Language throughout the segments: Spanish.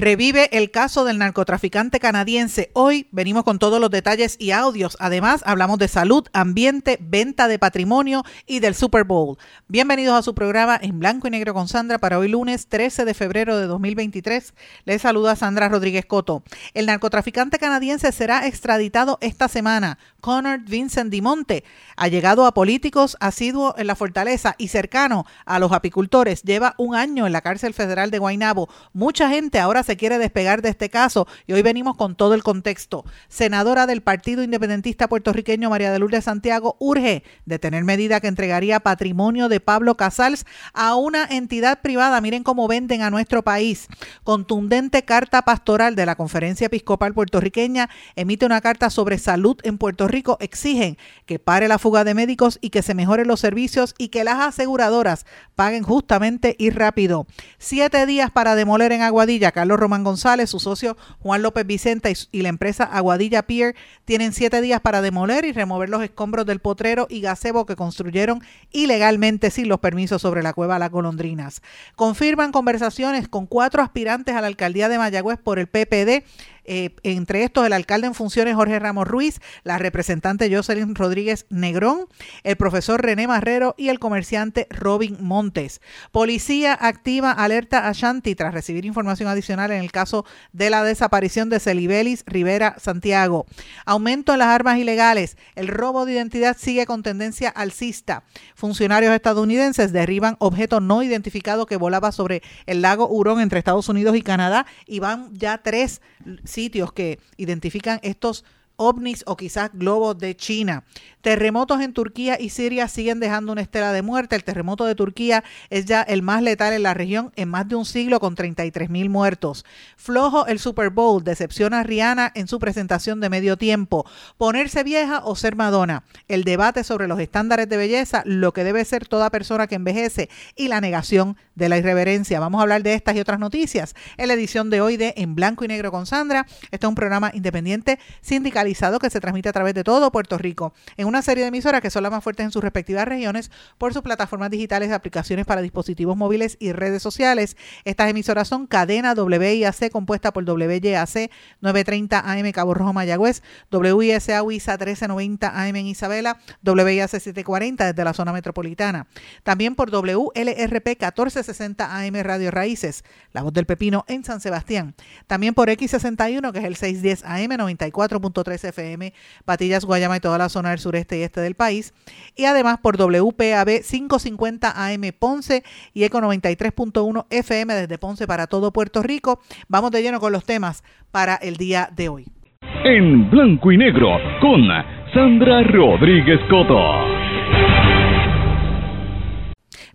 Revive el caso del narcotraficante canadiense. Hoy venimos con todos los detalles y audios. Además, hablamos de salud, ambiente, venta de patrimonio y del Super Bowl. Bienvenidos a su programa en blanco y negro con Sandra para hoy lunes 13 de febrero de 2023. Les saluda Sandra Rodríguez Coto. El narcotraficante canadiense será extraditado esta semana. Connor Vincent Dimonte ha llegado a políticos asiduo en la fortaleza y cercano a los apicultores. Lleva un año en la cárcel federal de Guaynabo. Mucha gente ahora se quiere despegar de este caso y hoy venimos con todo el contexto. Senadora del Partido Independentista Puertorriqueño María de Lourdes Santiago urge detener medida que entregaría patrimonio de Pablo Casals a una entidad privada. Miren cómo venden a nuestro país. Contundente carta pastoral de la Conferencia Episcopal Puertorriqueña emite una carta sobre salud en Puerto Rico. Exigen que pare la fuga de médicos y que se mejoren los servicios y que las aseguradoras paguen justamente y rápido. Siete días para demoler en Aguadilla. Carlos Román González, su socio Juan López Vicente y, la empresa Aguadilla Pier tienen siete días para demoler y remover los escombros del potrero y gazebo que construyeron ilegalmente sin los permisos sobre la cueva Las Golondrinas. Confirman conversaciones con cuatro aspirantes a la alcaldía de Mayagüez por el PPD eh, entre estos el alcalde en funciones Jorge Ramos Ruiz, la representante Jocelyn Rodríguez Negrón, el profesor René Marrero y el comerciante Robin Montes. Policía activa alerta a Shanti tras recibir información adicional en el caso de la desaparición de Celibelis Rivera Santiago. Aumento en las armas ilegales. El robo de identidad sigue con tendencia alcista. Funcionarios estadounidenses derriban objeto no identificado que volaba sobre el lago Hurón entre Estados Unidos y Canadá y van ya tres sitios que identifican estos ovnis o quizás globos de China. Terremotos en Turquía y Siria siguen dejando una estela de muerte. El terremoto de Turquía es ya el más letal en la región en más de un siglo con 33 mil muertos. Flojo el Super Bowl, decepciona a Rihanna en su presentación de medio tiempo. Ponerse vieja o ser Madonna. El debate sobre los estándares de belleza, lo que debe ser toda persona que envejece y la negación de la irreverencia. Vamos a hablar de estas y otras noticias en la edición de hoy de En Blanco y Negro con Sandra. Este es un programa independiente sindicalizado que se transmite a través de todo Puerto Rico en una serie de emisoras que son las más fuertes en sus respectivas regiones por sus plataformas digitales de aplicaciones para dispositivos móviles y redes sociales. Estas emisoras son Cadena WIAC compuesta por WYAC 930 AM Cabo Rojo Mayagüez, WISA WISA 1390 AM en Isabela, WIAC 740 desde la zona metropolitana. También por WLRP 1460 AM Radio Raíces, La Voz del Pepino en San Sebastián. También por X61 que es el 610 AM 94.3 FM, Patillas, Guayama y toda la zona del sur este y este del país. Y además por WPAB 550 AM Ponce y Eco 93.1 FM desde Ponce para todo Puerto Rico. Vamos de lleno con los temas para el día de hoy. En blanco y negro con Sandra Rodríguez Coto.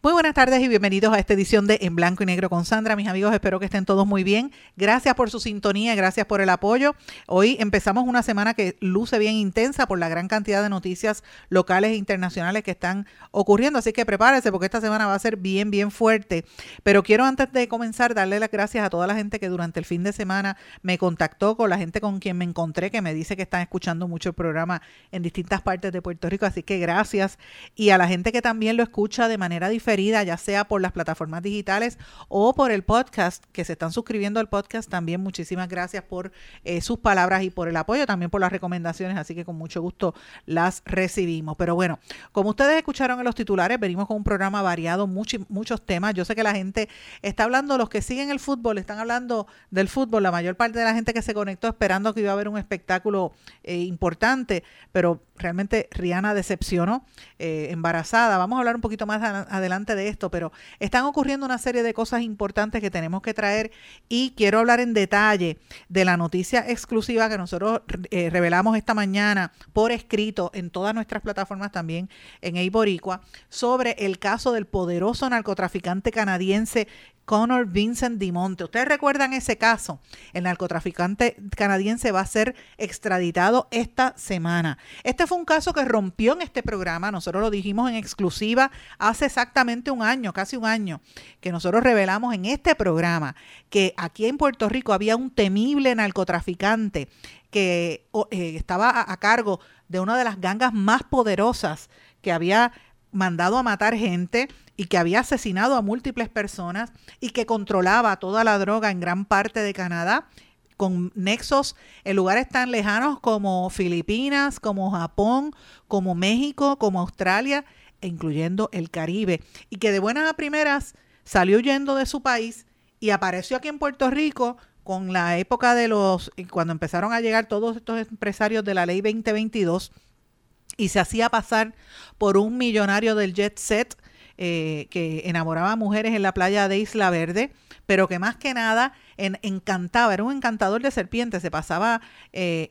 Muy buenas tardes y bienvenidos a esta edición de En Blanco y Negro con Sandra. Mis amigos, espero que estén todos muy bien. Gracias por su sintonía, gracias por el apoyo. Hoy empezamos una semana que luce bien intensa por la gran cantidad de noticias locales e internacionales que están ocurriendo, así que prepárese porque esta semana va a ser bien, bien fuerte. Pero quiero antes de comenzar darle las gracias a toda la gente que durante el fin de semana me contactó, con la gente con quien me encontré, que me dice que están escuchando mucho el programa en distintas partes de Puerto Rico, así que gracias. Y a la gente que también lo escucha de manera diferente ya sea por las plataformas digitales o por el podcast, que se están suscribiendo al podcast. También muchísimas gracias por eh, sus palabras y por el apoyo, también por las recomendaciones, así que con mucho gusto las recibimos. Pero bueno, como ustedes escucharon en los titulares, venimos con un programa variado, muchos temas. Yo sé que la gente está hablando, los que siguen el fútbol, están hablando del fútbol, la mayor parte de la gente que se conectó esperando que iba a haber un espectáculo eh, importante, pero realmente Rihanna decepcionó, eh, embarazada. Vamos a hablar un poquito más adelante de esto, pero están ocurriendo una serie de cosas importantes que tenemos que traer y quiero hablar en detalle de la noticia exclusiva que nosotros eh, revelamos esta mañana por escrito en todas nuestras plataformas también en Eiboricua sobre el caso del poderoso narcotraficante canadiense Connor Vincent Dimonte. Ustedes recuerdan ese caso. El narcotraficante canadiense va a ser extraditado esta semana. Este fue un caso que rompió en este programa. Nosotros lo dijimos en exclusiva hace exactamente un año, casi un año, que nosotros revelamos en este programa que aquí en Puerto Rico había un temible narcotraficante que eh, estaba a cargo de una de las gangas más poderosas que había mandado a matar gente y que había asesinado a múltiples personas y que controlaba toda la droga en gran parte de Canadá con nexos en lugares tan lejanos como Filipinas, como Japón, como México, como Australia, e incluyendo el Caribe, y que de buenas a primeras salió huyendo de su país y apareció aquí en Puerto Rico con la época de los, cuando empezaron a llegar todos estos empresarios de la ley 2022, y se hacía pasar por un millonario del jet set eh, que enamoraba a mujeres en la playa de Isla Verde, pero que más que nada encantaba, era un encantador de serpientes, se pasaba eh,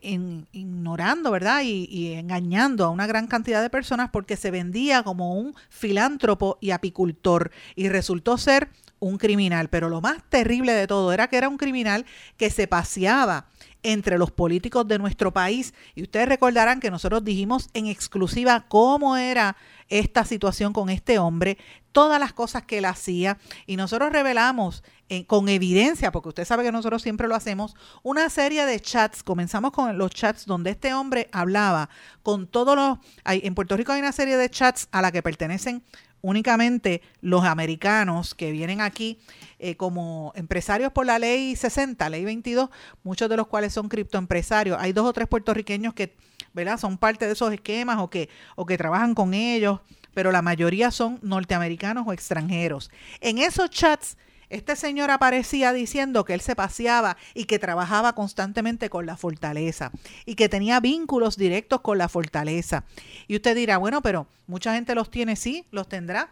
ignorando, ¿verdad? Y, y, engañando a una gran cantidad de personas porque se vendía como un filántropo y apicultor y resultó ser un criminal. Pero lo más terrible de todo era que era un criminal que se paseaba entre los políticos de nuestro país. Y ustedes recordarán que nosotros dijimos en exclusiva cómo era esta situación con este hombre, todas las cosas que él hacía. Y nosotros revelamos eh, con evidencia, porque usted sabe que nosotros siempre lo hacemos, una serie de chats. Comenzamos con los chats donde este hombre hablaba con todos los... en Puerto Rico hay una serie de chats a la que pertenecen únicamente los americanos que vienen aquí eh, como empresarios por la ley 60, ley 22, muchos de los cuales son criptoempresarios. Hay dos o tres puertorriqueños que ¿verdad? son parte de esos esquemas o que, o que trabajan con ellos, pero la mayoría son norteamericanos o extranjeros. En esos chats este señor aparecía diciendo que él se paseaba y que trabajaba constantemente con la fortaleza y que tenía vínculos directos con la fortaleza. Y usted dirá, bueno, pero mucha gente los tiene, sí, los tendrá.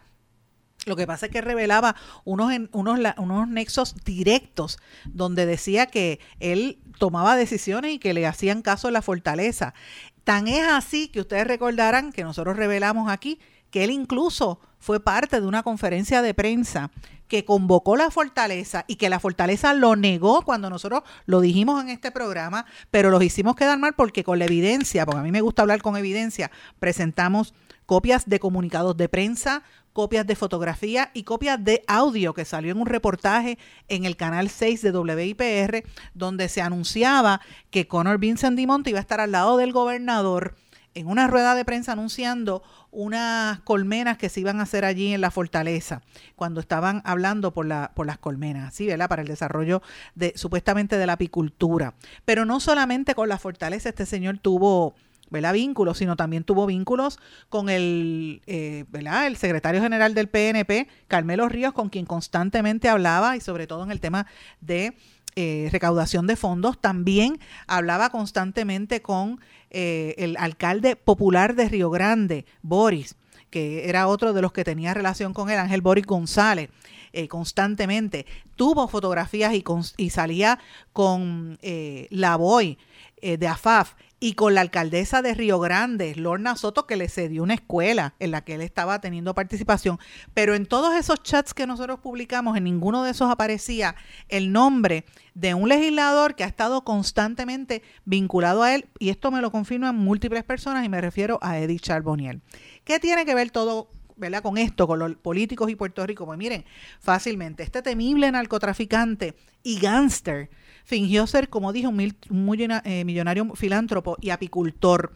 Lo que pasa es que revelaba unos, unos, unos nexos directos donde decía que él tomaba decisiones y que le hacían caso a la fortaleza. Tan es así que ustedes recordarán que nosotros revelamos aquí que él incluso fue parte de una conferencia de prensa que convocó la fortaleza y que la fortaleza lo negó cuando nosotros lo dijimos en este programa, pero los hicimos quedar mal porque con la evidencia, porque a mí me gusta hablar con evidencia, presentamos copias de comunicados de prensa, copias de fotografía y copias de audio que salió en un reportaje en el canal 6 de WIPR, donde se anunciaba que Conor Vincent Dimonte iba a estar al lado del gobernador en una rueda de prensa anunciando unas colmenas que se iban a hacer allí en la fortaleza, cuando estaban hablando por, la, por las colmenas, ¿sí, ¿verdad? Para el desarrollo de supuestamente de la apicultura. Pero no solamente con la fortaleza este señor tuvo ¿verdad? vínculos, sino también tuvo vínculos con el, eh, ¿verdad? el secretario general del PNP, Carmelo Ríos, con quien constantemente hablaba y sobre todo en el tema de eh, recaudación de fondos. También hablaba constantemente con eh, el alcalde popular de Río Grande, Boris, que era otro de los que tenía relación con él, Ángel Boris González, eh, constantemente. Tuvo fotografías y, y salía con la Boy de AFAF y con la alcaldesa de Río Grande, Lorna Soto, que le cedió una escuela en la que él estaba teniendo participación. Pero en todos esos chats que nosotros publicamos, en ninguno de esos aparecía el nombre de un legislador que ha estado constantemente vinculado a él, y esto me lo confirman múltiples personas, y me refiero a Edith Charboniel. ¿Qué tiene que ver todo ¿verdad? con esto, con los políticos y Puerto Rico? Pues miren, fácilmente, este temible narcotraficante y gánster fingió ser, como dije, un, eh, millonario filántropo y apicultor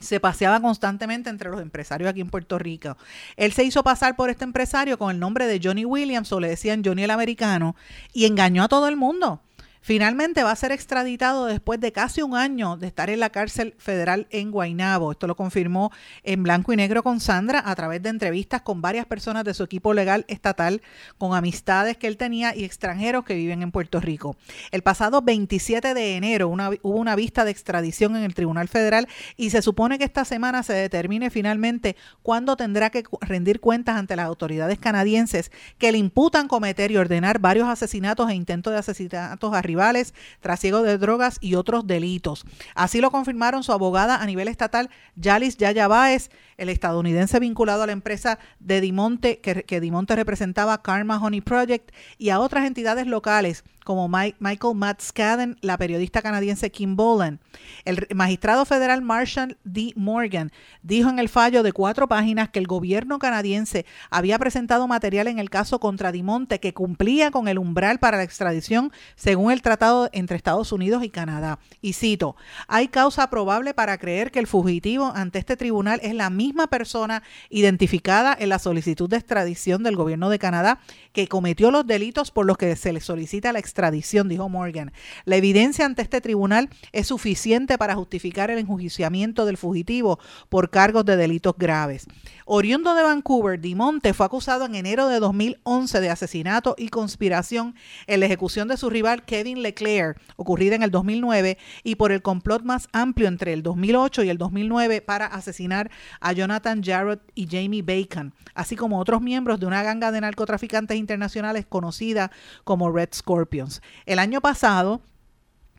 se paseaba constantemente entre los empresarios aquí en Puerto Rico. Él se hizo pasar por este empresario con el nombre de Johnny Williams, o le decían Johnny el americano, y engañó a todo el mundo Finalmente va a ser extraditado después de casi un año de estar en la cárcel federal en Guaynabo. Esto lo confirmó en blanco y negro con Sandra a través de entrevistas con varias personas de su equipo legal estatal, con amistades que él tenía y extranjeros que viven en Puerto Rico. El pasado 27 de enero hubo una vista de extradición en el Tribunal Federal y se supone que esta semana se determine finalmente cuándo tendrá que rendir cuentas ante las autoridades canadienses que le imputan cometer y ordenar varios asesinatos e intentos de asesinatos a rivales, trasiego de drogas y otros delitos. Así lo confirmaron su abogada a nivel estatal, Yalis Yaya Baez, el estadounidense vinculado a la empresa de Dimonte, que, Dimonte representaba Karma Honey Project, y a otras entidades locales como Michael Matt Scadden, la periodista canadiense Kim Boland. El magistrado federal Marshall D. Morgan dijo en el fallo de cuatro páginas que el gobierno canadiense había presentado material en el caso contra Dimonte que cumplía con el umbral para la extradición según el tratado entre Estados Unidos y Canadá. Y cito, hay causa probable para creer que el fugitivo ante este tribunal es la misma persona identificada en la solicitud de extradición del gobierno de Canadá que cometió los delitos por los que se le solicita la extradición extradición, dijo Morgan. La evidencia ante este tribunal es suficiente para justificar el enjuiciamiento del fugitivo por cargos de delitos graves. Oriundo de Vancouver, Dimonte fue acusado en enero de 2011 de asesinato y conspiración en la ejecución de su rival Kevin Leclerc, ocurrida en el 2009, y por el complot más amplio entre el 2008 y el 2009 para asesinar a Jonathan Jarrett y Jamie Bacon, así como otros miembros de una ganga de narcotraficantes internacionales conocida como Red Scorpions. El año pasado,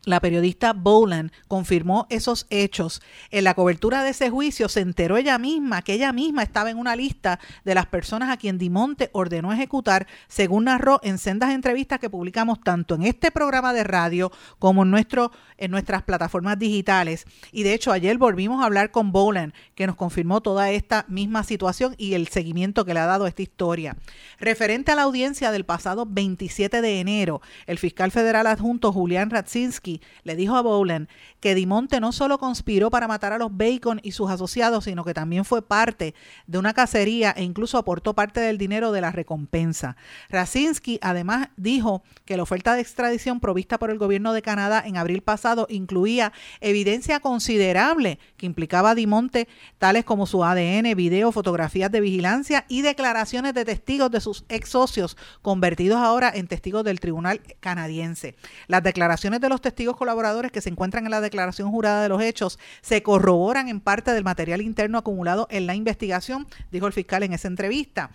la periodista Boland confirmó esos hechos. En la cobertura de ese juicio se enteró ella misma que ella misma estaba en una lista de las personas a quien Dimonte ordenó ejecutar, según narró en sendas entrevistas que publicamos tanto en este programa de radio como en, nuestro, en nuestras plataformas digitales. Y de hecho ayer volvimos a hablar con Boland, que nos confirmó toda esta misma situación y el seguimiento que le ha dado a esta historia. Referente a la audiencia del pasado 27 de enero, el fiscal federal adjunto Julián Radzinski le dijo a Bowlen que Dimonte no solo conspiró para matar a los Bacon y sus asociados, sino que también fue parte de una cacería e incluso aportó parte del dinero de la recompensa. Raczynski además dijo que la oferta de extradición provista por el gobierno de Canadá en abril pasado incluía evidencia considerable que implicaba a Dimonte, tales como su ADN, video, fotografías de vigilancia y declaraciones de testigos de sus ex socios, convertidos ahora en testigos del tribunal canadiense. Las declaraciones de los testigos colaboradores que se encuentran en la declaración jurada de los hechos se corroboran en parte del material interno acumulado en la investigación, dijo el fiscal en esa entrevista.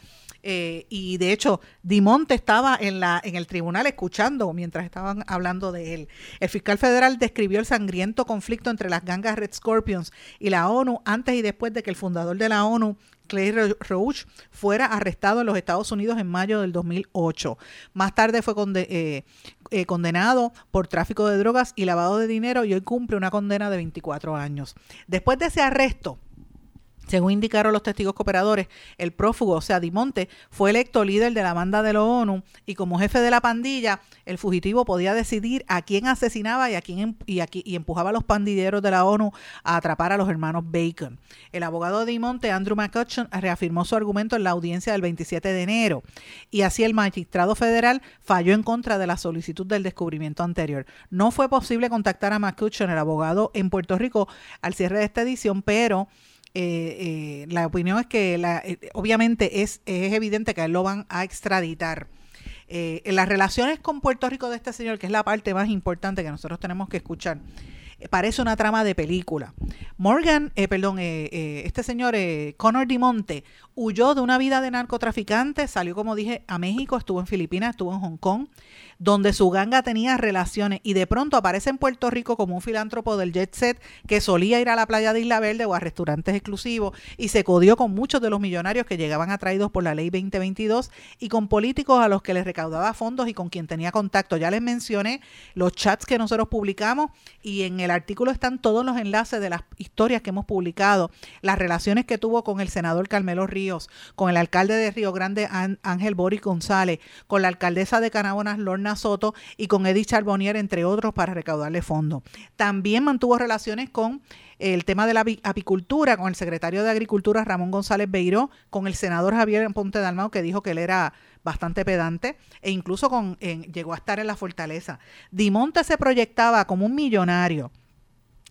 Eh, y de hecho, Dimonte estaba en, la, en el tribunal escuchando mientras estaban hablando de él. El fiscal federal describió el sangriento conflicto entre las gangas Red Scorpions y la ONU antes y después de que el fundador de la ONU, Clay Roach fuera arrestado en los Estados Unidos en mayo del 2008. Más tarde fue eh, eh, condenado por tráfico de drogas y lavado de dinero y hoy cumple una condena de 24 años. Después de ese arresto, según indicaron los testigos cooperadores, el prófugo, o sea, Dimonte, fue electo líder de la banda de la ONU y como jefe de la pandilla, el fugitivo podía decidir a quién asesinaba y a quién y, y empujaba a los pandilleros de la ONU a atrapar a los hermanos Bacon. El abogado de Dimonte, Andrew McCutcheon, reafirmó su argumento en la audiencia del 27 de enero y así el magistrado federal falló en contra de la solicitud del descubrimiento anterior. No fue posible contactar a McCutcheon, el abogado en Puerto Rico, al cierre de esta edición, pero eh, eh, la opinión es que la, eh, obviamente es, es evidente que lo van a extraditar. en las relaciones con Puerto Rico de este señor, que es la parte más importante que nosotros tenemos que escuchar, parece una trama de película. Morgan, perdón, este señor Conor Dimonte huyó de una vida de narcotraficante, salió, como dije, a México, estuvo en Filipinas, estuvo en Hong Kong, donde su ganga tenía relaciones y de pronto aparece en Puerto Rico como un filántropo del jet set que solía ir a la playa de Isla Verde o a restaurantes exclusivos y se codió con muchos de los millonarios que llegaban atraídos por la ley 2022 y con políticos a los que les recaudaba fondos y con quien tenía contacto. Ya les mencioné los chats que nosotros publicamos y en el artículo están todos los enlaces de las historias que hemos publicado, las relaciones que tuvo con el senador Carmelo Ríos, con el alcalde de Río Grande Ángel Boris González, con la alcaldesa de Canabonas Lorna Soto y con Eddie Charbonnier, entre otros, para recaudarle fondos. También mantuvo relaciones con el tema de la apicultura, con el secretario de Agricultura Ramón González Beiró, con el senador Javier Ponte Dalmao, que dijo que él era bastante pedante, e incluso con, llegó a estar en la fortaleza. Dimonte se proyectaba como un millonario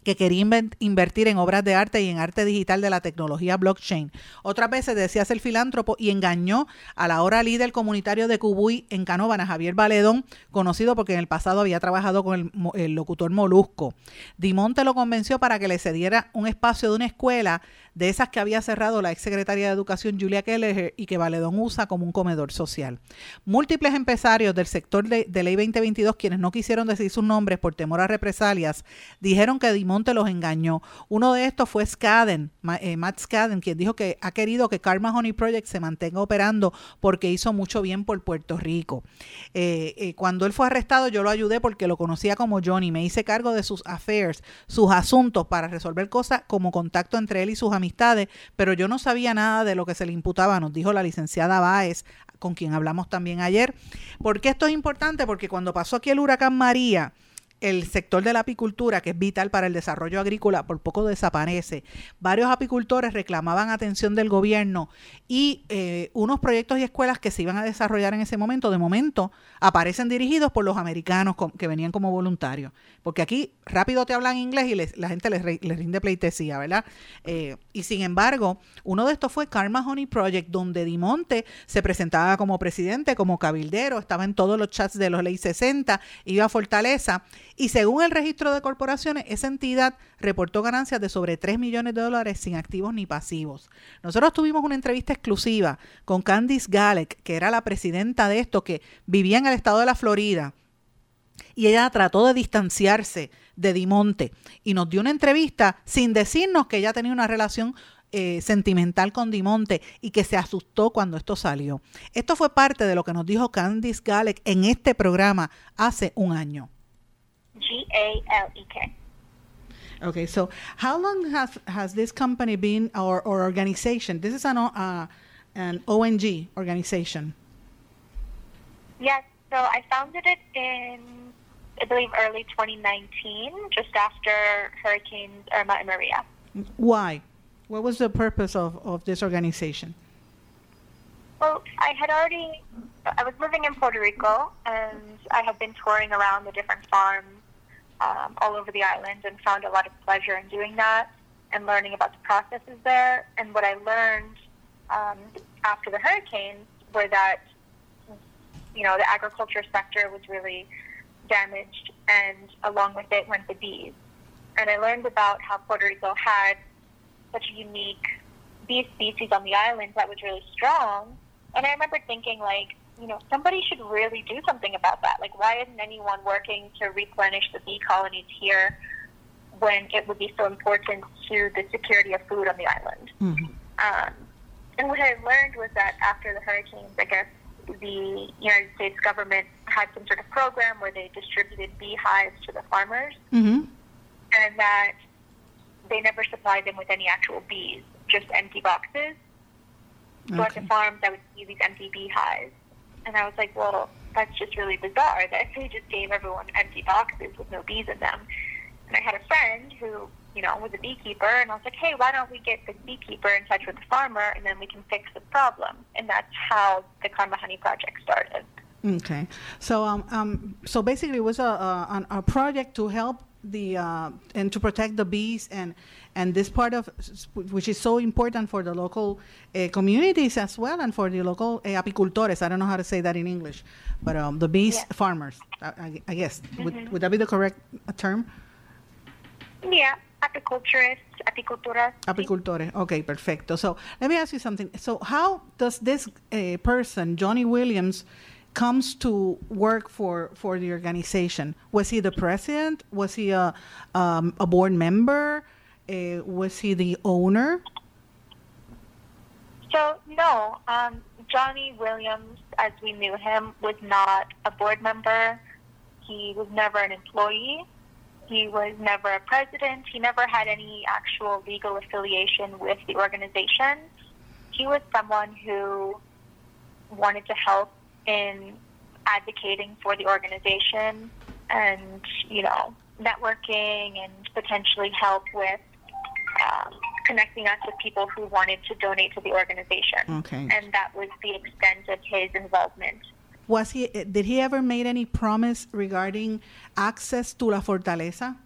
que quería invertir en obras de arte y en arte digital de la tecnología blockchain. Otras veces decía ser filántropo y engañó a la ahora líder comunitario de Cubuy en Canóvana, Javier Valedón, conocido porque en el pasado había trabajado con el, el locutor Molusco. Dimonte lo convenció para que le cediera un espacio de una escuela de esas que había cerrado la exsecretaria de Educación Julia Keller y que Valedón usa como un comedor social. Múltiples empresarios del sector de, Ley 2022, quienes no quisieron decir sus nombres por temor a represalias, dijeron que Dimonte los engañó. Uno de estos fue Skaden, eh, Matt Skaden, quien dijo que ha querido que Karma Honey Project se mantenga operando porque hizo mucho bien por Puerto Rico. Eh, eh, cuando él fue arrestado, yo lo ayudé porque lo conocía como Johnny. Me hice cargo de sus affairs, sus asuntos para resolver cosas como contacto entre él y sus amigos amistades, pero yo no sabía nada de lo que se le imputaba, nos dijo la licenciada Báez, con quien hablamos también ayer. ¿Por qué esto es importante? Porque cuando pasó aquí el huracán María, el sector de la apicultura, que es vital para el desarrollo agrícola, por poco desaparece. Varios apicultores reclamaban atención del gobierno y eh, unos proyectos y escuelas que se iban a desarrollar en ese momento, de momento, aparecen dirigidos por los americanos que venían como voluntarios. Porque aquí rápido te hablan inglés y la gente les, rinde pleitesía, ¿verdad? Eh, y sin embargo, uno de estos fue Karma Honey Project, donde Dimonte se presentaba como presidente, como cabildero, estaba en todos los chats de los Ley 60, iba a Fortaleza y según el registro de corporaciones, esa entidad reportó ganancias de sobre 3 millones de dólares sin activos ni pasivos. Nosotros tuvimos una entrevista exclusiva con Candice Galek, que era la presidenta de esto, que vivía en el estado de la Florida. Y ella trató de distanciarse de Dimonte y nos dio una entrevista sin decirnos que ella tenía una relación eh, sentimental con Dimonte y que se asustó cuando esto salió. Esto fue parte de lo que nos dijo Candice Galek en este programa hace un año. G A L E K. Okay, so how long has has this company been or, or organization? This is an uh, an ONG organization. Yes, so I founded it in I believe early 2019, just after Hurricanes Irma and Maria. Why? What was the purpose of, of this organization? Well, I had already, I was living in Puerto Rico and I had been touring around the different farms um, all over the island and found a lot of pleasure in doing that and learning about the processes there. And what I learned um, after the hurricanes were that, you know, the agriculture sector was really damaged, and along with it went the bees. And I learned about how Puerto Rico had such a unique bee species on the island that was really strong. And I remember thinking, like, you know, somebody should really do something about that. Like, why isn't anyone working to replenish the bee colonies here when it would be so important to the security of food on the island? Mm-hmm. Um, and what I learned was that after the hurricanes, I guess the United States government had some sort of program where they distributed beehives to the farmers, mm-hmm. and that they never supplied them with any actual bees, just empty boxes. So okay. at the farms, I would see these empty beehives and I was like, well, that's just really bizarre that they just gave everyone empty boxes with no bees in them. And I had a friend who, you know, was a beekeeper, and I was like, hey, why don't we get the beekeeper in touch with the farmer, and then we can fix the problem. And that's how the Karma Honey Project started. Okay, so um, um, so basically, it was a, a, a project to help the uh, and to protect the bees and and this part of which is so important for the local uh, communities as well and for the local uh, apicultores. I don't know how to say that in English, but um, the bees yeah. farmers. I, I guess mm-hmm. would, would that be the correct term? Yeah, apiculturists, apiculturas. Apicultores. Okay, perfecto. So let me ask you something. So how does this uh, person, Johnny Williams? comes to work for for the organization? Was he the president? Was he a um, a board member? Uh, was he the owner? So no, um, Johnny Williams, as we knew him, was not a board member. He was never an employee. He was never a president. He never had any actual legal affiliation with the organization. He was someone who wanted to help in advocating for the organization and, you know, networking and potentially help with um, connecting us with people who wanted to donate to the organization. Okay. And that was the extent of his involvement. Was he? Did he ever made any promise regarding access to La Fortaleza?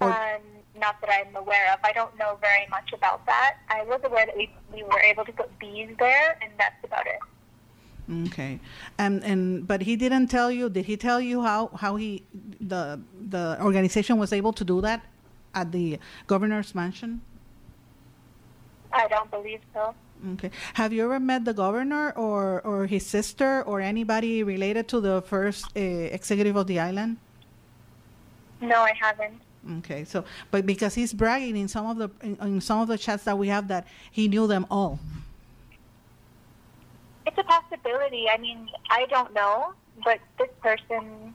Or, um, not that I'm aware of. I don't know very much about that. I was aware that we, we were able to put bees there, and that's about it. Okay, and and but he didn't tell you. Did he tell you how how he the the organization was able to do that at the governor's mansion? I don't believe so. Okay. Have you ever met the governor or or his sister or anybody related to the first uh, executive of the island? No, I haven't. Okay, so but because he's bragging in some of the in, in some of the chats that we have that he knew them all. It's a possibility. I mean, I don't know, but this person,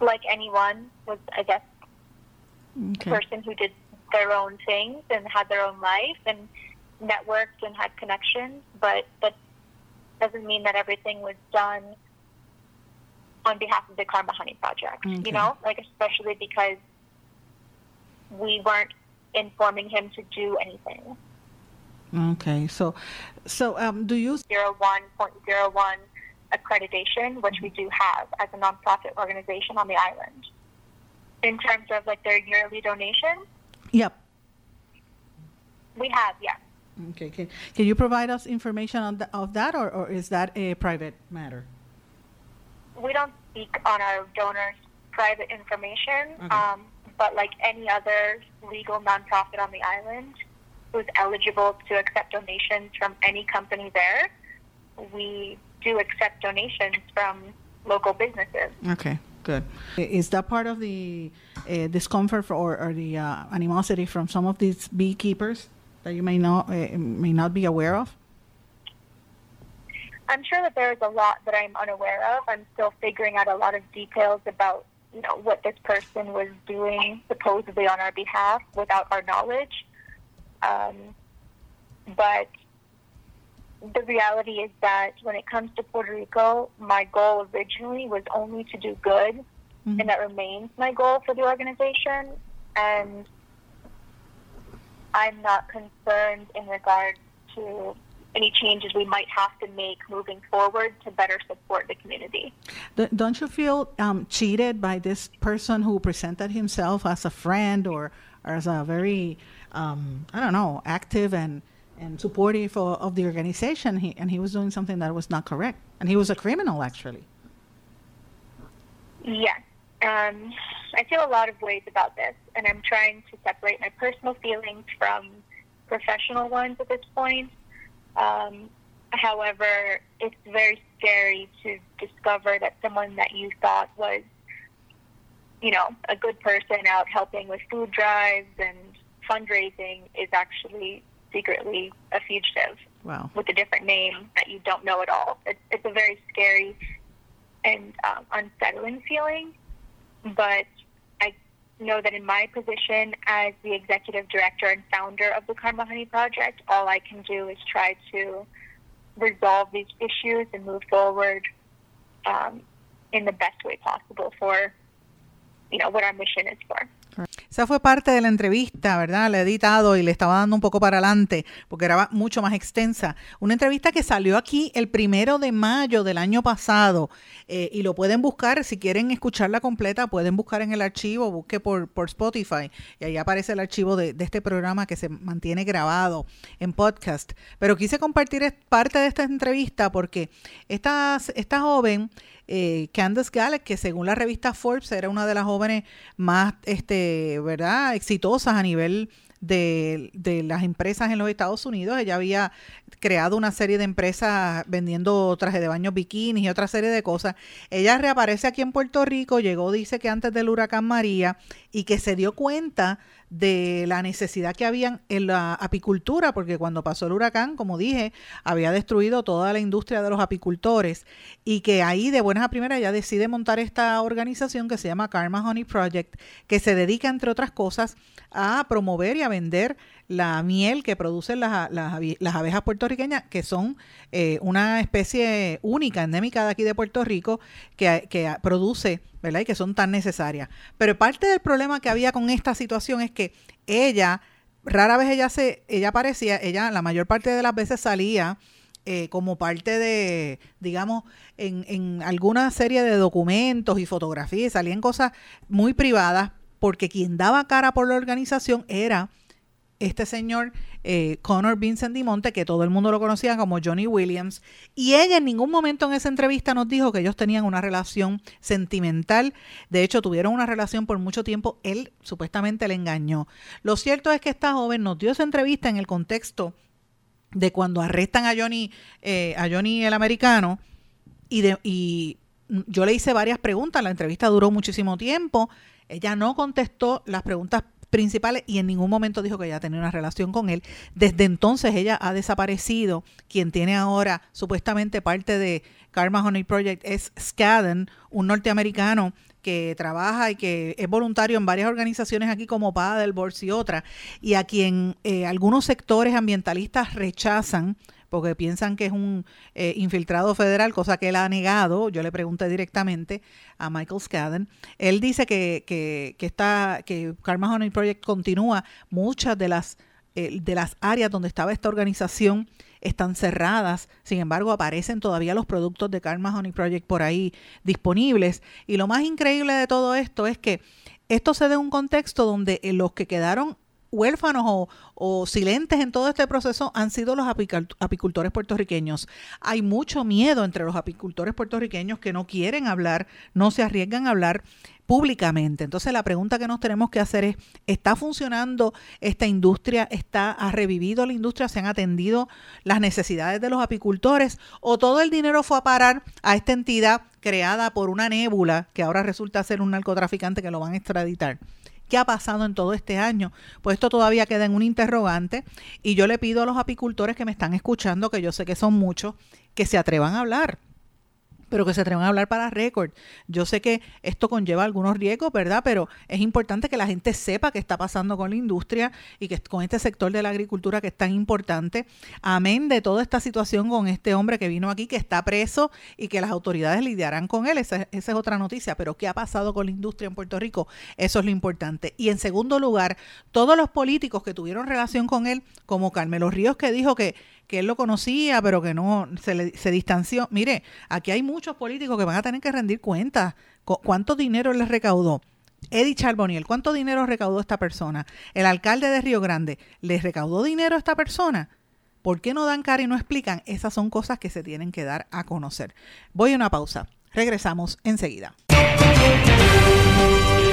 like anyone, was I guess Okay. person who did their own things and had their own life and networked and had connections, but that doesn't mean that everything was done on behalf of the Karma Honey Project. Okay. You know, like especially because we weren't informing him to do anything. Okay, so so um, do you Zero one point zero one accreditation, which we do have as a nonprofit organization on the island. In terms of like their yearly donation, Yep. we have, yeah. Okay. Can, can you provide us information on the, of that, or, or is that a private matter? we don't speak on our donors' private information, Okay. um, but like any other legal nonprofit on the island who's eligible to accept donations from any company there, we do accept donations from local businesses. Okay. Good. Is that part of the uh, discomfort for, or, or the uh, animosity from some of these beekeepers that you may not uh, may not be aware of? I'm sure that there's a lot that I'm unaware of. I'm still figuring out a lot of details about, you know, what this person was doing supposedly on our behalf without our knowledge. Um, but the reality is that when it comes to Puerto Rico, my goal originally was only to do good, Mhm. and that remains my goal for the organization. And I'm not concerned in regard to any changes we might have to make moving forward to better support the community. Don't you feel um, cheated by this person who presented himself as a friend or, or as a very, um, I don't know, active and, and supportive of, of the organization? He, and he was doing something that was not correct. And he was a criminal, actually. Yes. Um, I feel a lot of ways about this, and I'm trying to separate my personal feelings from professional ones at this point. Um, however, it's very scary to discover that someone that you thought was, you know, a good person out helping with food drives and fundraising is actually secretly a fugitive Wow. with a different name that you don't know at all. It's, it's a very scary and um, unsettling feeling, but I know that in my position as the executive director and founder of the Karma Honey Project, all I can do is try to resolve these issues and move forward um, in the best way possible for, you know, what our mission is for. Esa fue parte de la entrevista, ¿verdad? La he editado y le estaba dando un poco para adelante porque era mucho más extensa. Una entrevista que salió aquí el primero de mayo del año pasado eh, y lo pueden buscar, si quieren escucharla completa, pueden buscar en el archivo, busque por, por Spotify y ahí aparece el archivo de, de este programa que se mantiene grabado en podcast. Pero quise compartir parte de esta entrevista porque esta, esta joven eh, Candace Gallett, que según la revista Forbes era una de las jóvenes más, este, ¿verdad?, exitosas a nivel de, de las empresas en los Estados Unidos. Ella había creado una serie de empresas vendiendo trajes de baño bikinis y otra serie de cosas. Ella reaparece aquí en Puerto Rico, llegó, dice que antes del huracán María, y que se dio cuenta de la necesidad que había en la apicultura, porque cuando pasó el huracán, como dije, había destruido toda la industria de los apicultores y que ahí de buenas a primeras ya decide montar esta organización que se llama Karma Honey Project, que se dedica, entre otras cosas, a promover y a vender la miel que producen las, las, abejas puertorriqueñas, que son eh, una especie única, endémica de aquí de Puerto Rico, que, que produce, ¿verdad? Y que son tan necesarias. Pero parte del problema que había con esta situación es que ella, rara vez ella se, ella aparecía, ella la mayor parte de las veces salía eh, como parte de, digamos, en, en alguna serie de documentos y fotografías, salían cosas muy privadas, porque quien daba cara por la organización era este señor eh, Connor Vincent Dimonte, que todo el mundo lo conocía como Johnny Williams, y ella en ningún momento en esa entrevista nos dijo que ellos tenían una relación sentimental, de hecho tuvieron una relación por mucho tiempo, él supuestamente le engañó. Lo cierto es que esta joven nos dio esa entrevista en el contexto de cuando arrestan a Johnny, eh, a Johnny el americano, y, y yo le hice varias preguntas, la entrevista duró muchísimo tiempo, ella no contestó las preguntas principales y en ningún momento dijo que ella tenía una relación con él. Desde entonces ella ha desaparecido. Quien tiene ahora supuestamente parte de Karma Honey Project es Skadden, un norteamericano que trabaja y que es voluntario en varias organizaciones aquí como Paddleboards y otras, y a quien eh, algunos sectores ambientalistas rechazan porque piensan que es un eh, infiltrado federal, cosa que él ha negado. Yo le pregunté directamente a Michael Scadden. Él dice que, que, está, que Karma Honey Project continúa. Muchas de las, de las áreas donde estaba esta organización están cerradas, sin embargo aparecen todavía los productos de Karma Honey Project por ahí disponibles. Y lo más increíble de todo esto es que esto se da en un contexto donde eh, los que quedaron huérfanos o, silentes en todo este proceso han sido los apicultores puertorriqueños. Hay mucho miedo entre los apicultores puertorriqueños que no quieren hablar, no se arriesgan a hablar públicamente. Entonces la pregunta que nos tenemos que hacer es, ¿está funcionando esta industria? ¿Está, ¿Ha revivido la industria? ¿Se han atendido las necesidades de los apicultores? ¿O todo el dinero fue a parar a esta entidad creada por una nébula que ahora resulta ser un narcotraficante que lo van a extraditar? ¿Qué ha pasado en todo este año? Pues esto todavía queda en un interrogante y yo le pido a los apicultores que me están escuchando, que yo sé que son muchos, que se atrevan a hablar pero que se atrevan a hablar para récord. Yo sé que esto conlleva algunos riesgos, ¿verdad? Pero es importante que la gente sepa qué está pasando con la industria y que con este sector de la agricultura que es tan importante. Amén de toda esta situación con este hombre que vino aquí, que está preso y que las autoridades lidiarán con él. Esa, es otra noticia. Pero ¿qué ha pasado con la industria en Puerto Rico? Eso es lo importante. Y en segundo lugar, todos los políticos que tuvieron relación con él, como Carmelo Ríos, que dijo que que él lo conocía, pero que no se, se distanció. Mire, aquí hay muchos políticos que van a tener que rendir cuentas. ¿Cuánto dinero les recaudó? Eddie Charboniel, ¿cuánto dinero recaudó esta persona? El alcalde de Río Grande, ¿les recaudó dinero a esta persona? ¿Por qué no dan cara y no explican? Esas son cosas que se tienen que dar a conocer. Voy a una pausa. Regresamos enseguida.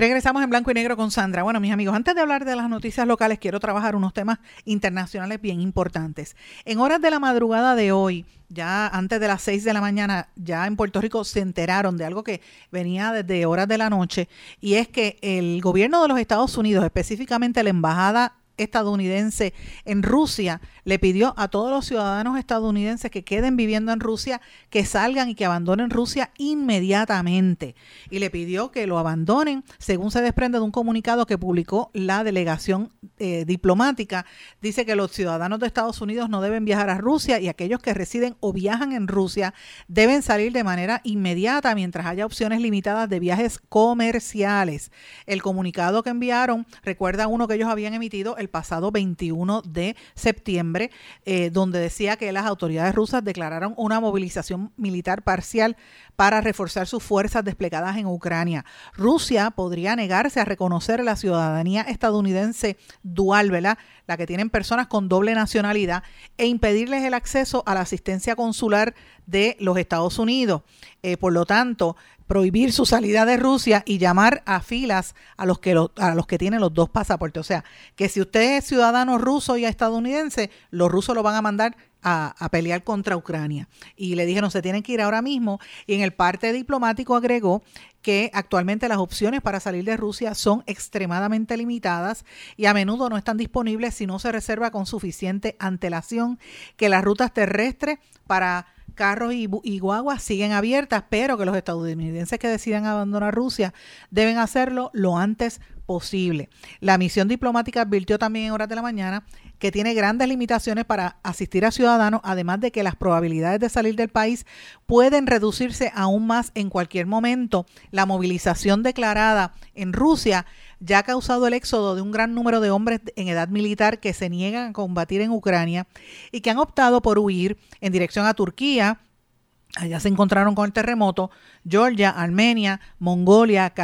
Regresamos en blanco y negro con Sandra. Bueno, mis amigos, antes de hablar de las noticias locales, quiero trabajar unos temas internacionales bien importantes. En horas de la madrugada de hoy, ya antes de las 6 de la mañana, ya en Puerto Rico se enteraron de algo que venía desde horas de la noche, y es que el gobierno de los Estados Unidos, específicamente la Embajada estadounidense en Rusia le pidió a todos los ciudadanos estadounidenses que queden viviendo en Rusia que salgan y que abandonen Rusia inmediatamente. Y le pidió que lo abandonen, según se desprende de un comunicado que publicó la delegación eh, diplomática. Dice que los ciudadanos de Estados Unidos no deben viajar a Rusia y aquellos que residen o viajan en Rusia deben salir de manera inmediata mientras haya opciones limitadas de viajes comerciales. El comunicado que enviaron recuerda uno que ellos habían emitido el pasado 21 de septiembre, eh, donde decía que las autoridades rusas declararon una movilización militar parcial para reforzar sus fuerzas desplegadas en Ucrania. Rusia podría negarse a reconocer la ciudadanía estadounidense dual. La que tienen personas con doble nacionalidad, e impedirles el acceso a la asistencia consular de los Estados Unidos. Eh, por lo tanto, prohibir su salida de Rusia y llamar a filas a los que a los que tienen los dos pasaportes. O sea, que si usted es ciudadano ruso y estadounidense, los rusos lo van a mandar a, pelear contra Ucrania. Y le dijeron, se tienen que ir ahora mismo. Y en el parte diplomático agregó que actualmente las opciones para salir de Rusia son extremadamente limitadas y a menudo no están disponibles si no se reserva con suficiente antelación que las rutas terrestres para carros y, guaguas siguen abiertas, pero que los estadounidenses que decidan abandonar Rusia deben hacerlo lo antes posible. La misión diplomática advirtió también en horas de la mañana que tiene grandes limitaciones para asistir a ciudadanos, además de que las probabilidades de salir del país pueden reducirse aún más en cualquier momento. La movilización declarada en Rusia ya ha causado el éxodo de un gran número de hombres en edad militar que se niegan a combatir en Ucrania y que han optado por huir en dirección a Turquía. Allá se encontraron con el terremoto, Georgia, Armenia, Mongolia,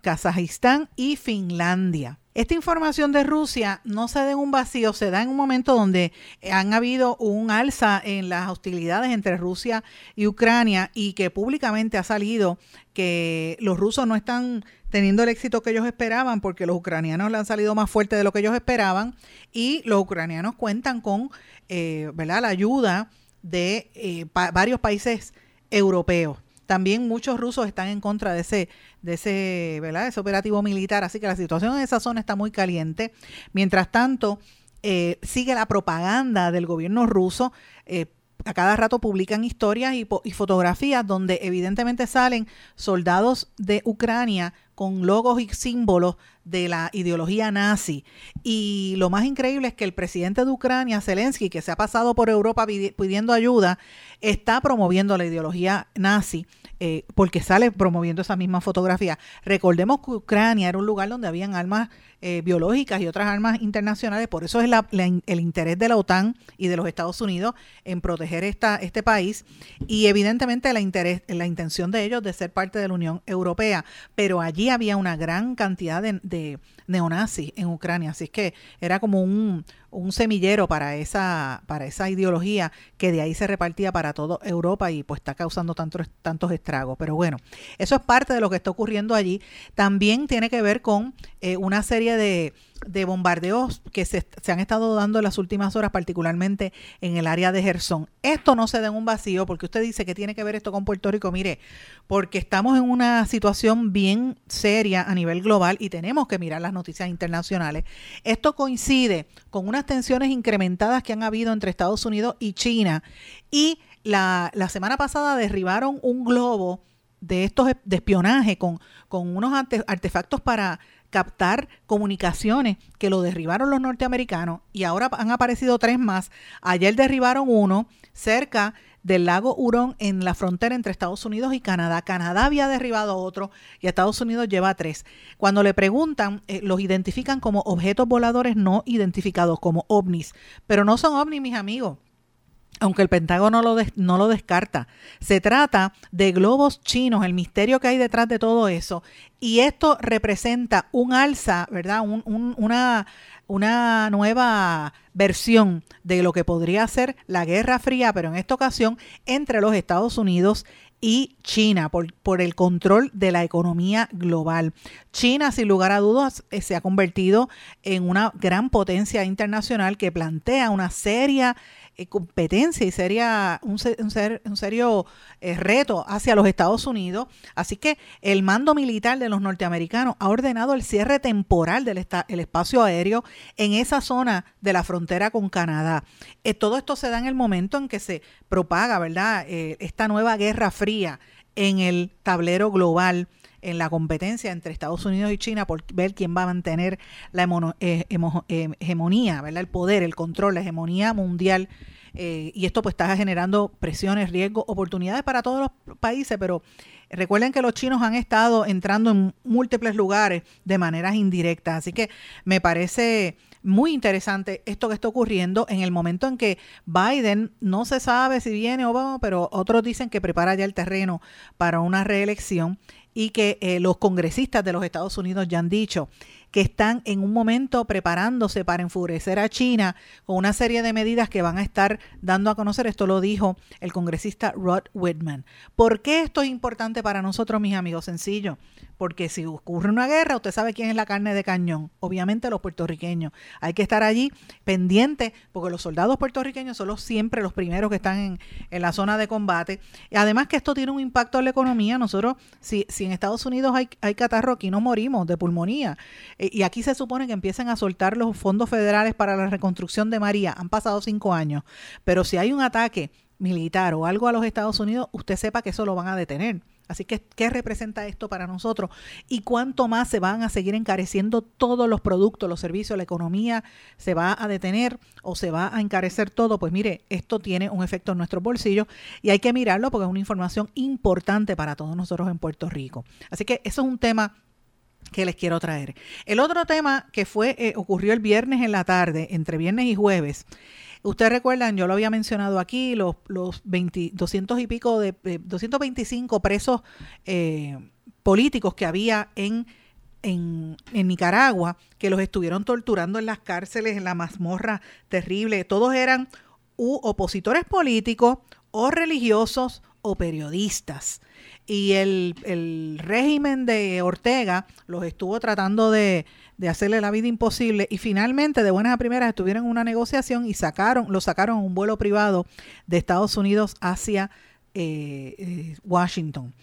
Kazajistán y Finlandia. Esta información de Rusia no se da en un vacío, se da en un momento donde han habido un alza en las hostilidades entre Rusia y Ucrania y que públicamente ha salido que los rusos no están teniendo el éxito que ellos esperaban porque los ucranianos le han salido más fuerte de lo que ellos esperaban y los ucranianos cuentan con eh, ¿verdad? la ayuda de eh, varios países europeos. También muchos rusos están en contra de ese, de ese, ¿verdad? ese operativo militar, así que la situación en esa zona está muy caliente. Mientras tanto, eh, sigue la propaganda del gobierno ruso. Eh, a cada rato publican historias y, y, fotografías donde evidentemente salen soldados de Ucrania con logos y símbolos de la ideología nazi. Y lo más increíble es que el presidente de Ucrania, Zelensky, que se ha pasado por Europa pidiendo ayuda, está promoviendo la ideología nazi. Eh, porque sale promoviendo esa misma fotografía. Recordemos que Ucrania era un lugar donde habían armas eh, biológicas y otras armas internacionales, por eso es el interés de la OTAN y de los Estados Unidos en proteger esta, este país y evidentemente la, interés, la intención de ellos de ser parte de la Unión Europea, pero allí había una gran cantidad de, neonazis en Ucrania, así que era como un, semillero para esa, para esa ideología que de ahí se repartía para toda Europa y pues está causando tantos, tantos estragos. Pero bueno, eso es parte de lo que está ocurriendo allí. También tiene que ver con eh, una serie de, de bombardeos que se, han estado dando en las últimas horas, particularmente en el área de Gerson. Esto no se da en un vacío, porque usted dice que tiene que ver esto con Puerto Rico. Mire, porque estamos en una situación bien seria a nivel global y tenemos que mirar las noticias internacionales. Esto coincide con unas tensiones incrementadas que han habido entre Estados Unidos y China. Y la, la semana pasada derribaron un globo de estos de espionaje con, con unos artefactos para captar comunicaciones que lo derribaron los norteamericanos y ahora han aparecido tres más. Ayer derribaron uno cerca del lago Hurón en la frontera entre Estados Unidos y Canadá. Canadá había derribado otro y Estados Unidos lleva tres. Cuando le preguntan, eh, los identifican como objetos voladores no identificados, como ovnis. Pero no son ovnis, mis amigos aunque el Pentágono no lo, no lo descarta. Se trata de globos chinos, el misterio que hay detrás de todo eso. Y esto representa un alza, ¿verdad? una, una nueva versión de lo que podría ser la Guerra Fría, pero en esta ocasión entre los Estados Unidos y China por, por, el control de la economía global. China, sin lugar a dudas, eh, se ha convertido en una gran potencia internacional que plantea una seria eh, competencia y sería un, un, serio eh, reto hacia los Estados Unidos. Así que el mando militar de los norteamericanos ha ordenado el cierre temporal del el espacio aéreo en esa zona de la frontera con Canadá. Eh, todo esto se da en el momento en que se propaga, ¿verdad?, esta nueva guerra fría en el tablero global en la competencia entre Estados Unidos y China por ver quién va a mantener la eh, eh, hegemonía, ¿verdad? el poder, el control, la hegemonía mundial. Eh, y esto pues está generando presiones, riesgos, oportunidades para todos los países, pero recuerden que los chinos han estado entrando en múltiples lugares de maneras indirectas, así que me parece muy interesante esto que está ocurriendo en el momento en que Biden no se sabe si viene o va, pero otros dicen que prepara ya el terreno para una reelección y que eh, los congresistas de los Estados Unidos ya han dicho que están en un momento preparándose para enfurecer a China con una serie de medidas que van a estar dando a conocer. Esto lo dijo el congresista Rod Whitman. ¿Por qué esto es importante para nosotros, mis amigos? Sencillo porque si ocurre una guerra, usted sabe quién es la carne de cañón, obviamente los puertorriqueños. Hay que estar allí pendiente, porque los soldados puertorriqueños son los, siempre los primeros que están en, en, la zona de combate. Y además que esto tiene un impacto en la economía, nosotros, si, si en Estados Unidos hay, hay catarro, aquí no morimos de pulmonía. Eh, y aquí se supone que empiezan a soltar los fondos federales para la reconstrucción de María. Han pasado cinco años. Pero si hay un ataque militar o algo a los Estados Unidos, usted sepa que eso lo van a detener. Así que, ¿qué representa esto para nosotros? ¿Y cuánto más se van a seguir encareciendo todos los productos, los servicios, la economía? ¿Se va a detener o se va a encarecer todo? Pues mire, esto tiene un efecto en nuestros bolsillos y hay que mirarlo porque es una información importante para todos nosotros en Puerto Rico. Así que eso es un tema que les quiero traer. El otro tema que fue eh, ocurrió el viernes en la tarde, entre viernes y jueves, Ustedes recuerdan, yo lo había mencionado aquí, los, los 200 y pico de, 225 presos eh, políticos que había en, en, en, Nicaragua, que los estuvieron torturando en las cárceles, en la mazmorra terrible. Todos eran u opositores políticos o religiosos o periodistas. Y el, el régimen de Ortega los estuvo tratando de, de hacerle la vida imposible y finalmente de buenas a primeras estuvieron en una negociación y sacaron, lo sacaron un vuelo privado de Estados Unidos hacia eh, eh, Washington.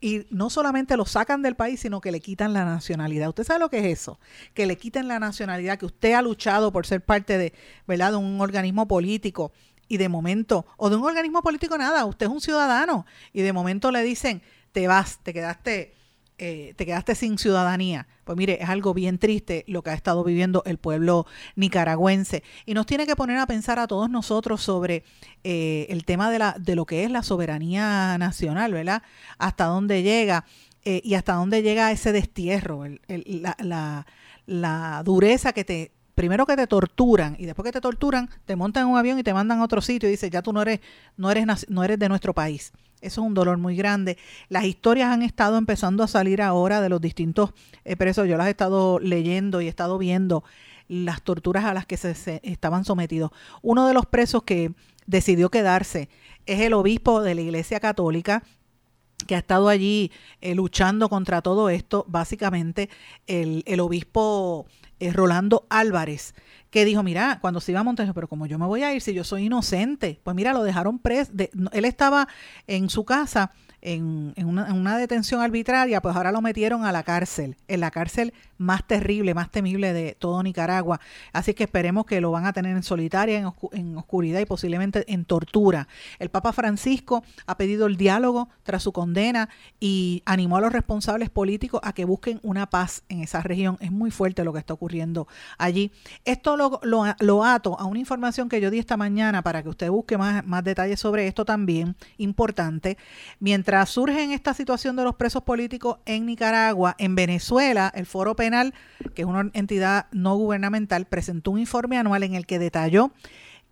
Y no solamente lo sacan del país, sino que le quitan la nacionalidad. ¿Usted sabe lo que es eso? Que le quiten la nacionalidad, que usted ha luchado por ser parte de, ¿verdad? de un organismo político y de momento, o de un organismo político nada, usted es un ciudadano y de momento le dicen, te vas, te quedaste eh, te quedaste sin ciudadanía. Pues mire, es algo bien triste lo que ha estado viviendo el pueblo nicaragüense. Y nos tiene que poner a pensar a todos nosotros sobre eh, el tema de, la, de lo que es la soberanía nacional, ¿verdad? Hasta dónde llega eh, y hasta dónde llega ese destierro, la, la, dureza que te, primero que te torturan y después que te torturan, te montan en un avión y te mandan a otro sitio y dices, ya tú no eres, no eres, no eres de nuestro país. Eso es un dolor muy grande. Las historias han estado empezando a salir ahora de los distintos eh, presos. Yo las he estado leyendo y he estado viendo las torturas a las que se, estaban sometidos. Uno de los presos que decidió quedarse es el obispo de la Iglesia Católica que ha estado allí eh, luchando contra todo esto, básicamente el, el obispo eh, Rolando Álvarez, que dijo, mira, cuando se iba a Montejo, pero como yo me voy a ir si yo soy inocente, pues mira, lo dejaron preso, él estaba en su casa en, una, detención arbitraria, pues ahora lo metieron a la cárcel, en la cárcel más terrible, más temible de todo Nicaragua. Así que esperemos que lo van a tener en solitaria, en, en oscuridad y posiblemente en tortura. El Papa Francisco ha pedido el diálogo tras su condena y animó a los responsables políticos a que busquen una paz en esa región. Es muy fuerte lo que está ocurriendo allí. Esto lo, lo, ato a una información que yo di esta mañana para que usted busque más, más detalles sobre esto también, importante. Mientras surge en esta situación de los presos políticos en Nicaragua, en Venezuela, el Foro Penal, que es una entidad no gubernamental, presentó un informe anual en el que detalló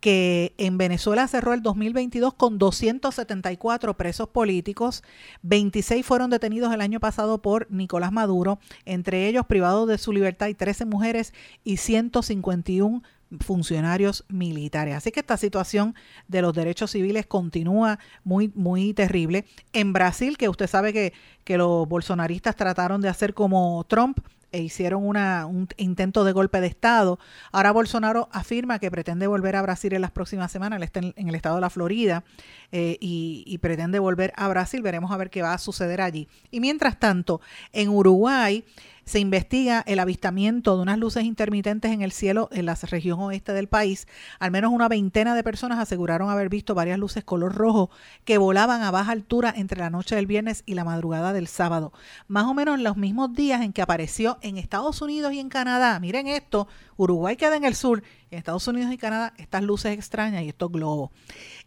que en Venezuela cerró el 2022 con 274 presos políticos, 26 fueron detenidos el año pasado por Nicolás Maduro, entre ellos privados de su libertad y 13 mujeres y 151 funcionarios militares. Así que esta situación de los derechos civiles continúa muy, muy terrible. En Brasil, que usted sabe que, que los bolsonaristas trataron de hacer como Trump, e hicieron una, un intento de golpe de Estado. Ahora Bolsonaro afirma que pretende volver a Brasil en las próximas semanas, está en, el estado de la Florida eh, y, pretende volver a Brasil. Veremos a ver qué va a suceder allí. Y mientras tanto, en Uruguay se investiga el avistamiento de unas luces intermitentes en el cielo en la región oeste del país. Al menos una veintena de personas aseguraron haber visto varias luces color rojo que volaban a baja altura entre la noche del viernes y la madrugada del sábado. Más o menos en los mismos días en que apareció en Estados Unidos y en Canadá. Miren esto, Uruguay queda en el sur, en Estados Unidos y Canadá estas luces extrañas y estos globos.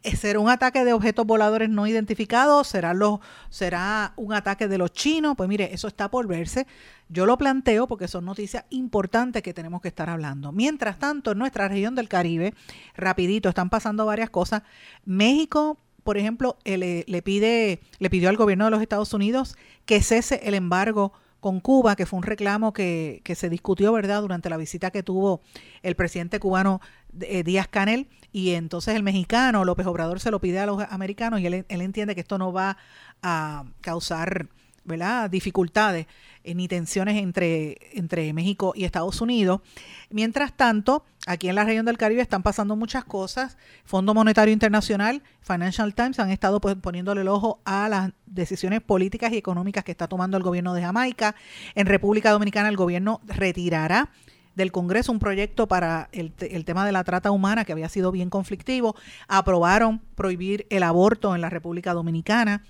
Eh, ¿Será un ataque de objetos voladores no identificados? ¿Será, los, ¿Será un ataque de los chinos? Pues mire, eso está por verse. Yo lo planteo porque son noticias importantes que tenemos que estar hablando. Mientras tanto, en nuestra región del Caribe, rapidito, están pasando varias cosas. México, por ejemplo, eh, le, pide, le pidió al gobierno de los Estados Unidos que cese el embargo con Cuba, que fue un reclamo que, que se discutió, ¿verdad?, durante la visita que tuvo el presidente cubano eh, Díaz Canel, y entonces el mexicano López Obrador se lo pide a los americanos y él, él entiende que esto no va a causar ¿verdad? dificultades eh, ni tensiones entre, entre México y Estados Unidos. Mientras tanto, aquí en la región del Caribe están pasando muchas cosas. Fondo Monetario Internacional, Financial Times han estado pues, poniéndole el ojo a las decisiones políticas y económicas que está tomando el gobierno de Jamaica. En República Dominicana el gobierno retirará del Congreso un proyecto para el, el, tema de la trata humana que había sido bien conflictivo. Aprobaron prohibir el aborto en la República Dominicana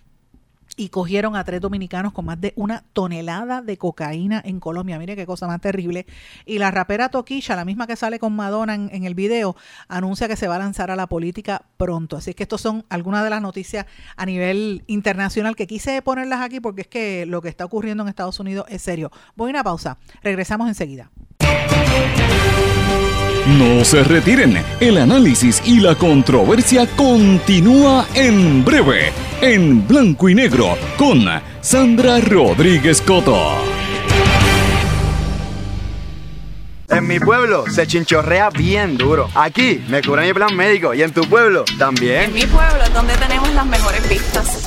y cogieron a tres dominicanos con más de una tonelada de cocaína en Colombia. Mire qué cosa más terrible. Y la rapera Toquilla, la misma que sale con Madonna en, el video, anuncia que se va a lanzar a la política pronto. Así que estos son algunas de las noticias a nivel internacional que quise ponerlas aquí porque es que lo que está ocurriendo en Estados Unidos es serio. Voy a una pausa. Regresamos enseguida. No se retiren, el análisis y la controversia continúa en breve, en blanco y negro, con Sandra Rodríguez Coto. En mi pueblo se chinchorrea bien duro. Aquí me cubren mi plan médico y en tu pueblo también. En mi pueblo es donde tenemos las mejores vistas.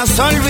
Te vayas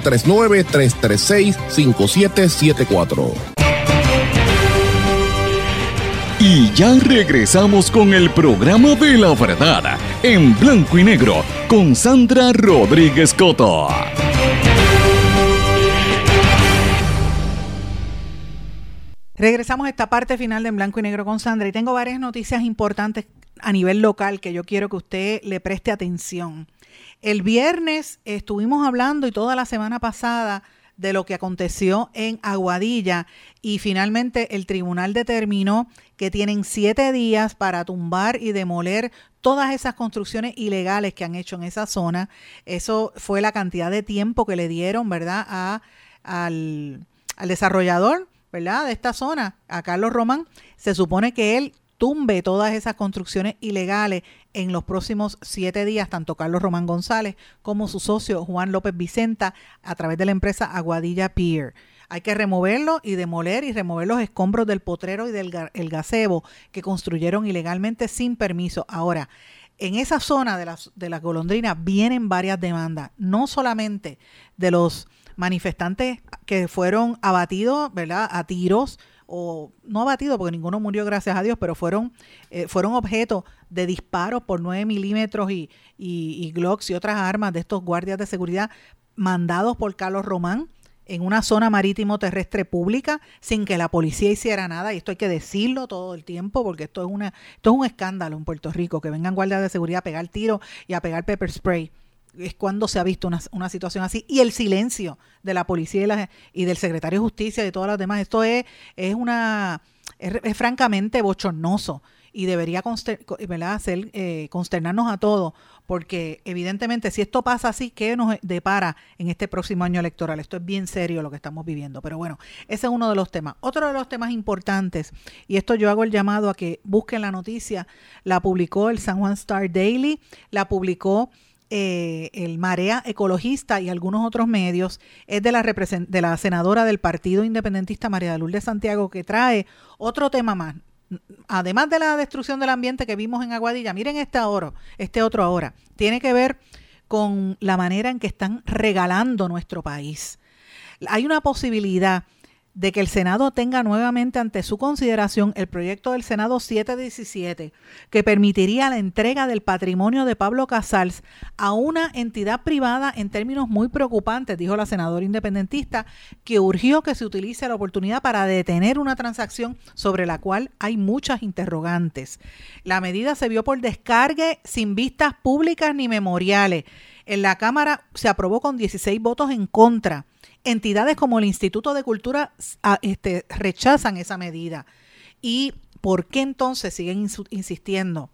939-336-5774. Y ya regresamos con el programa de la verdad, en blanco y negro, con Sandra Rodríguez Coto. Regresamos a esta parte final de En Blanco y Negro con Sandra y tengo varias noticias importantes a nivel local que yo quiero que usted le preste atención. El viernes estuvimos hablando y toda la semana pasada de lo que aconteció en Aguadilla y finalmente el tribunal determinó que tienen siete días para tumbar y demoler todas esas construcciones ilegales que han hecho en esa zona. Eso fue la cantidad de tiempo que le dieron, ¿verdad?, a, al, al desarrollador, ¿verdad?, de esta zona, a Carlos Román. Se supone que él tumbe todas esas construcciones ilegales en los próximos siete días, tanto Carlos Román González como su socio Juan López Vicenta a través de la empresa Aguadilla Pier. Hay que removerlo y demoler y remover los escombros del potrero y del el gazebo que construyeron ilegalmente sin permiso. Ahora, en esa zona de las, de las golondrinas vienen varias demandas, no solamente de los manifestantes que fueron abatidos, ¿verdad?, a tiros o no abatidos porque ninguno murió gracias a Dios, pero fueron, eh, fueron objeto de disparos por 9 milímetros y, y, y Glocks y otras armas de estos guardias de seguridad mandados por Carlos Román en una zona marítimo terrestre pública sin que la policía hiciera nada. Y esto hay que decirlo todo el tiempo porque esto es una esto es un escándalo en Puerto Rico que vengan guardias de seguridad a pegar tiro y a pegar pepper spray es cuando se ha visto una, una situación así y el silencio de la policía y, la- y del secretario de justicia y de todas las demás esto es es una es, francamente bochornoso y debería conster- co- ¿verdad? Eh, consternarnos a todos, porque evidentemente si esto pasa así, ¿qué nos depara en este próximo año electoral? Esto es bien serio lo que estamos viviendo, pero bueno, ese es uno de los temas. Otro de los temas importantes, y esto yo hago el llamado a que busquen la noticia, la publicó el San Juan Star Daily, la publicó eh, el Marea Ecologista y algunos otros medios, es de la, de senadora del Partido Independentista María Lourdes Santiago, que trae otro tema más. Además de la destrucción del ambiente que vimos en Aguadilla, miren este oro, este otro ahora, tiene que ver con la manera en que están regalando nuestro país. Hay una posibilidad de que el Senado tenga nuevamente ante su consideración el proyecto del Senado 717 que permitiría la entrega del patrimonio de Pablo Casals a una entidad privada en términos muy preocupantes, dijo la senadora independentista, que urgió que se utilice la oportunidad para detener una transacción sobre la cual hay muchas interrogantes. La medida se vio por descargue sin vistas públicas ni memoriales. En la Cámara se aprobó con 16 votos en contra entidades como el Instituto de Cultura este, rechazan esa medida. ¿Y por qué entonces siguen insistiendo?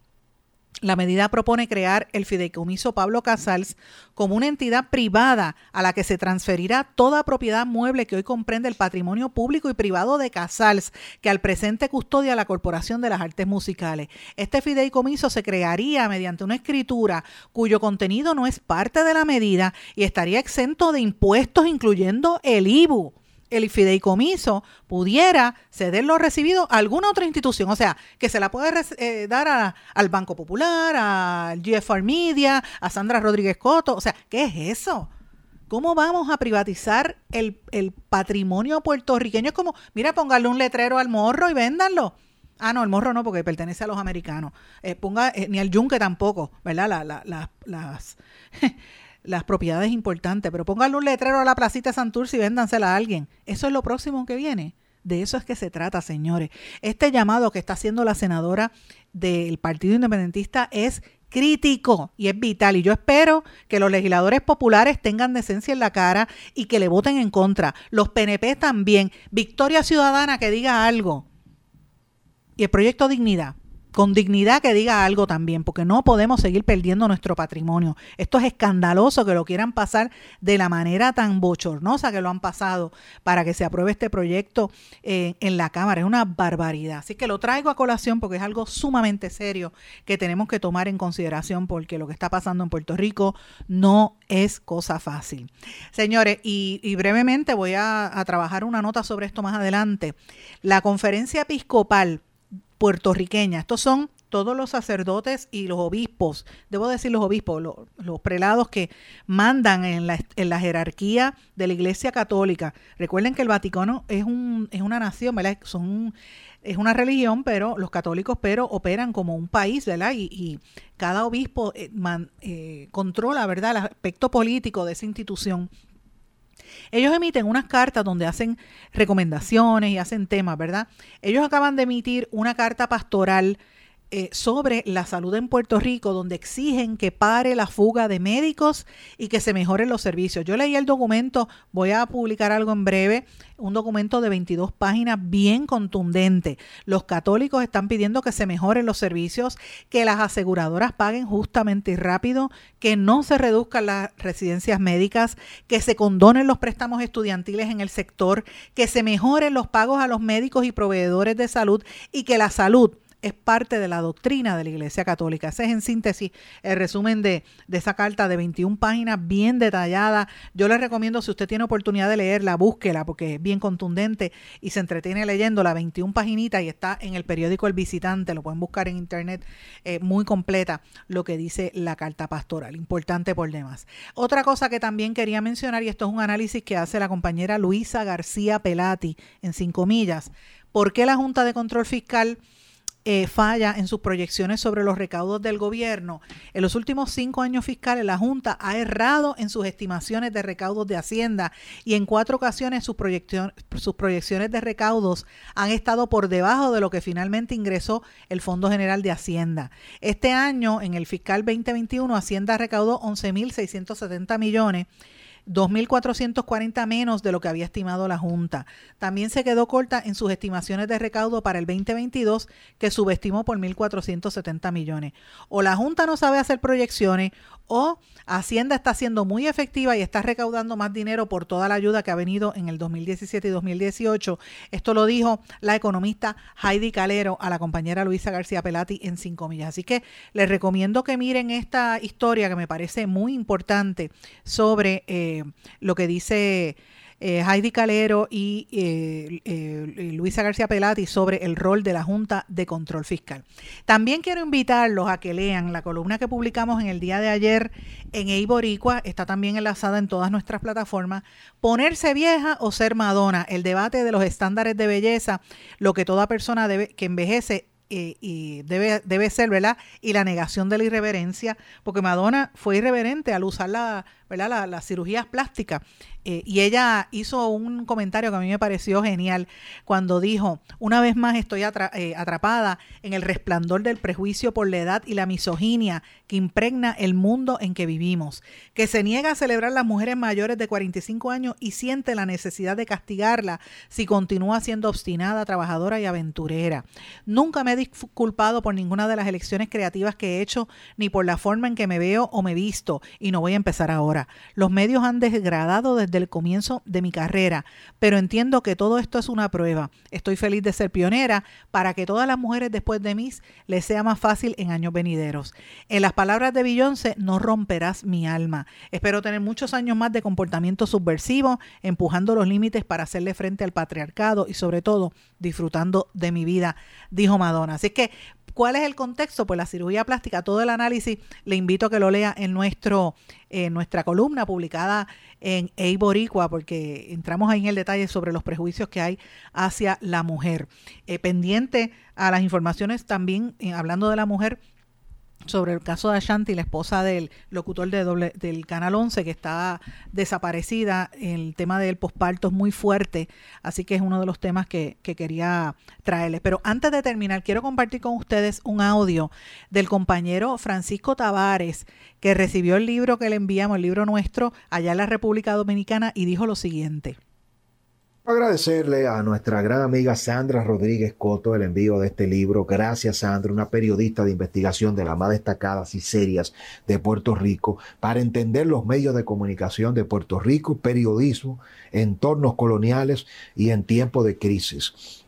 La medida propone crear el fideicomiso Pablo Casals como una entidad privada a la que se transferirá toda propiedad mueble que hoy comprende el patrimonio público y privado de Casals, que al presente custodia la Corporación de las Artes Musicales. Este fideicomiso se crearía mediante una escritura cuyo contenido no es parte de la medida y estaría exento de impuestos, incluyendo el IBU el fideicomiso pudiera ceder lo recibido a alguna otra institución, o sea, que se la puede eh, dar al Banco Popular, al GFR Media, a Sandra Rodríguez Coto, o sea, ¿qué es eso? ¿Cómo vamos a privatizar el, patrimonio puertorriqueño? Es como, mira, póngale un letrero al morro y véndanlo. Ah, no, el morro no, porque pertenece a los americanos. Eh, ponga, eh, ni al yunque tampoco, ¿verdad? las las propiedades importantes, pero pónganle un letrero a la placita Santurce y véndansela a alguien. Eso es lo próximo que viene. De eso es que se trata, señores. Este llamado que está haciendo la senadora del Partido Independentista es crítico y es vital. Y yo espero que los legisladores populares tengan decencia en la cara y que le voten en contra. Los PNP también. Victoria Ciudadana que diga algo. Y el proyecto Dignidad con dignidad que diga algo también, porque no podemos seguir perdiendo nuestro patrimonio. Esto es escandaloso que lo quieran pasar de la manera tan bochornosa que lo han pasado para que se apruebe este proyecto eh, en la Cámara. Es una barbaridad. Así que lo traigo a colación porque es algo sumamente serio que tenemos que tomar en consideración porque lo que está pasando en Puerto Rico no es cosa fácil. Señores, y, brevemente voy a, a trabajar una nota sobre esto más adelante. La conferencia episcopal puertorriqueña. Estos son todos los sacerdotes y los obispos, debo decir los obispos, los, prelados que mandan en la, en la, jerarquía de la Iglesia Católica. Recuerden que el Vaticano es, un, es una nación, ¿verdad? Son, es una religión, pero los católicos pero operan como un país, ¿verdad? Y, cada obispo eh, eh, controla, ¿verdad?, el aspecto político de esa institución. Ellos emiten unas cartas donde hacen recomendaciones y hacen temas, ¿verdad? Ellos acaban de emitir una carta pastoral eh, sobre la salud en Puerto Rico, donde exigen que pare la fuga de médicos y que se mejoren los servicios. Yo leí el documento, voy a publicar algo en breve, un documento de 22 páginas bien contundente. Los católicos están pidiendo que se mejoren los servicios, que las aseguradoras paguen justamente y rápido, que no se reduzcan las residencias médicas, que se condonen los préstamos estudiantiles en el sector, que se mejoren los pagos a los médicos y proveedores de salud y que la salud es parte de la doctrina de la Iglesia Católica. Ese es en síntesis el resumen de, esa carta de 21 páginas bien detallada. Yo les recomiendo, si usted tiene oportunidad de leerla, búsquela porque es bien contundente y se entretiene leyendo la 21 paginitas y está en el periódico El Visitante, lo pueden buscar en internet, eh, muy completa lo que dice la carta pastoral, importante por demás. Otra cosa que también quería mencionar, y esto es un análisis que hace la compañera Luisa García Pelati en cinco millas, ¿por qué la Junta de Control Fiscal eh, falla en sus proyecciones sobre los recaudos del gobierno. En los últimos cinco años fiscales, la Junta ha errado en sus estimaciones de recaudos de Hacienda y en cuatro ocasiones sus, sus proyecciones de recaudos han estado por debajo de lo que finalmente ingresó el Fondo General de Hacienda. Este año, en el fiscal 2021, Hacienda recaudó 11.670 millones 2.440 menos de lo que había estimado la Junta. También se quedó corta en sus estimaciones de recaudo para el 2022, que subestimó por 1.470 millones. O la Junta no sabe hacer proyecciones, o Hacienda está siendo muy efectiva y está recaudando más dinero por toda la ayuda que ha venido en el 2017 y 2018. Esto lo dijo la economista Heidi Calero a la compañera Luisa García Pelati en Cinco Millas. Así que les recomiendo que miren esta historia que me parece muy importante sobre eh, lo que dice eh, Heidi Calero y eh, eh, Luisa García Pelati sobre el rol de la Junta de Control Fiscal. También quiero invitarlos a que lean la columna que publicamos en el día de ayer en Eiboricua, está también enlazada en todas nuestras plataformas, Ponerse vieja o ser Madonna, el debate de los estándares de belleza, lo que toda persona debe, que envejece y debe, debe ser, ¿verdad? Y la negación de la irreverencia, porque Madonna fue irreverente al usar la, ¿verdad? las cirugías plásticas eh, y ella hizo un comentario que a mí me pareció genial cuando dijo, una vez más estoy eh, atrapada en el resplandor del prejuicio por la edad y la misoginia que impregna el mundo en que vivimos, que se niega a celebrar las mujeres mayores de 45 años y siente la necesidad de castigarla si continúa siendo obstinada, trabajadora y aventurera. Nunca me he disculpado por ninguna de las elecciones creativas que he hecho, ni por la forma en que me veo o me visto, y no voy a empezar ahora. Los medios han degradado desde el comienzo de mi carrera, pero entiendo que todo esto es una prueba. Estoy feliz de ser pionera para que todas las mujeres después de mí les sea más fácil en años venideros. En las palabras de Beyoncé, no romperás mi alma. Espero tener muchos años más de comportamiento subversivo, empujando los límites para hacerle frente al patriarcado y sobre todo disfrutando de mi vida, dijo Madonna. Así que ¿Cuál es el contexto? Pues la cirugía plástica, todo el análisis, le invito a que lo lea en nuestro en nuestra columna publicada en Eiboricua, porque entramos ahí en el detalle sobre los prejuicios que hay hacia la mujer. Eh, pendiente a las informaciones también, eh, hablando de la mujer, sobre el caso de Ashanti, la esposa del locutor de doble, del Canal 11 que está desaparecida. El tema del posparto es muy fuerte, así que es uno de los temas que, que, quería traerles. Pero antes de terminar, quiero compartir con ustedes un audio del compañero Francisco Tavares, que recibió el libro que le enviamos, el libro nuestro, allá en la República Dominicana, y dijo lo siguiente. Agradecerle a nuestra gran amiga Sandra Rodríguez Coto el envío de este libro. Gracias, Sandra, una periodista de investigación de las más destacadas y serias de Puerto Rico, para entender los medios de comunicación de Puerto Rico, periodismo, entornos coloniales y en tiempo de crisis.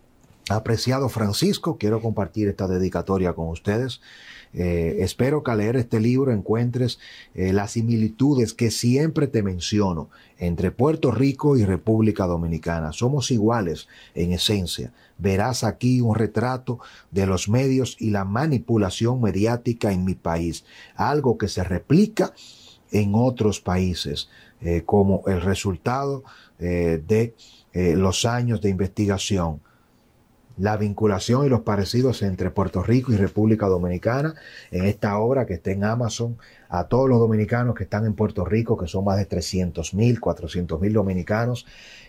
Apreciado Francisco, quiero compartir esta dedicatoria con ustedes. Eh, espero que al leer este libro encuentres eh, las similitudes que siempre te menciono entre Puerto Rico y República Dominicana. Somos iguales en esencia. Verás aquí un retrato de los medios y la manipulación mediática en mi país, algo que se replica en otros países eh, como el resultado de los años de investigación la vinculación y los parecidos entre Puerto Rico y República Dominicana en esta obra que está en Amazon. A todos los dominicanos que están en Puerto Rico, que son más de 300 mil, 400 mil dominicanos,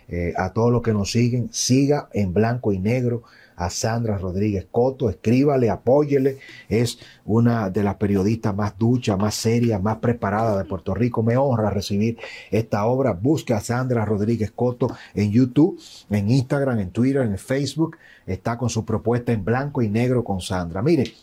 eh, a todos los que nos siguen, siga en blanco y negro a Sandra Rodríguez Coto, escríbale, apóyele, es una de las periodistas más duchas, más serias, más preparadas de Puerto Rico. Me honra recibir esta obra. Busque a Sandra Rodríguez Coto en YouTube, en Instagram, en Twitter, en Facebook. Está con su propuesta en blanco y negro con Sandra. Mire,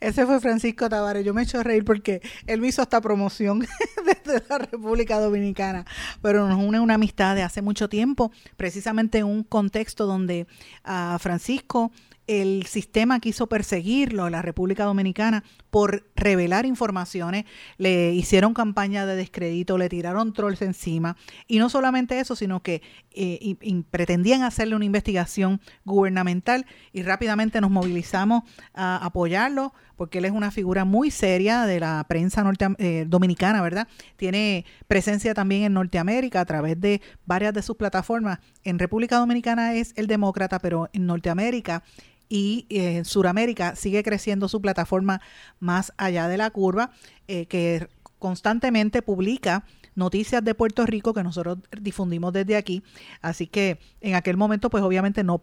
ese fue Francisco Tavares. Yo me he hecho reír porque él me hizo esta promoción desde la República Dominicana, pero nos une una amistad de hace mucho tiempo, precisamente en un contexto donde a Francisco el sistema quiso perseguirlo la República Dominicana por revelar informaciones, le hicieron campaña de descrédito, le tiraron trolls encima. Y no solamente eso, sino que eh, pretendían hacerle una investigación gubernamental y rápidamente nos movilizamos a apoyarlo porque él es una figura muy seria de la prensa eh, dominicana, ¿verdad? Tiene presencia también en Norteamérica a través de varias de sus plataformas. En República Dominicana es el demócrata, pero en Norteamérica y en Sudamérica sigue creciendo su plataforma más allá de la curva, eh, que constantemente publica noticias de Puerto Rico que nosotros difundimos desde aquí. Así que en aquel momento, pues obviamente no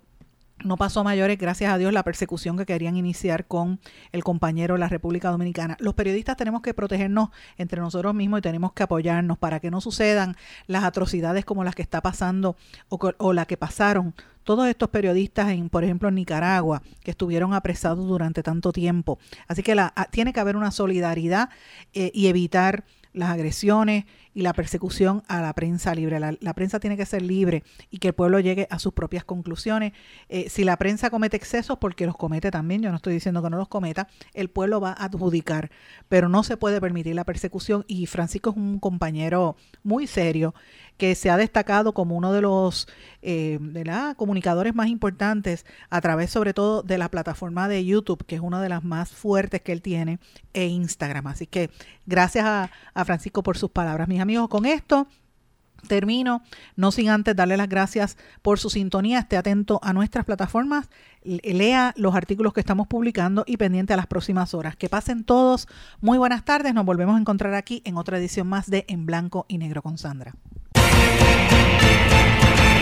no pasó a mayores, gracias a Dios, la persecución que querían iniciar con el compañero de la República Dominicana. Los periodistas tenemos que protegernos entre nosotros mismos y tenemos que apoyarnos para que no sucedan las atrocidades como las que está pasando o, la que pasaron todos estos periodistas, en, por ejemplo, en Nicaragua, que estuvieron apresados durante tanto tiempo. Así que la, tiene que haber una solidaridad eh, y evitar las agresiones y la persecución a la prensa libre. La, prensa tiene que ser libre y que el pueblo llegue a sus propias conclusiones. Eh, si la prensa comete excesos, porque los comete también, yo no estoy diciendo que no los cometa, el pueblo va a adjudicar, pero no se puede permitir la persecución y Francisco es un compañero muy serio que se ha destacado como uno de los eh, de la, comunicadores más importantes a través sobre todo de la plataforma de YouTube, que es una de las más fuertes que él tiene, e Instagram. Así que gracias a, a Francisco por sus palabras. Mis amigos, con esto termino, no sin antes darle las gracias por su sintonía, esté atento a nuestras plataformas, lea los artículos que estamos publicando y pendiente a las próximas horas. Que pasen todos muy buenas tardes, nos volvemos a encontrar aquí en otra edición más de En Blanco y Negro con Sandra.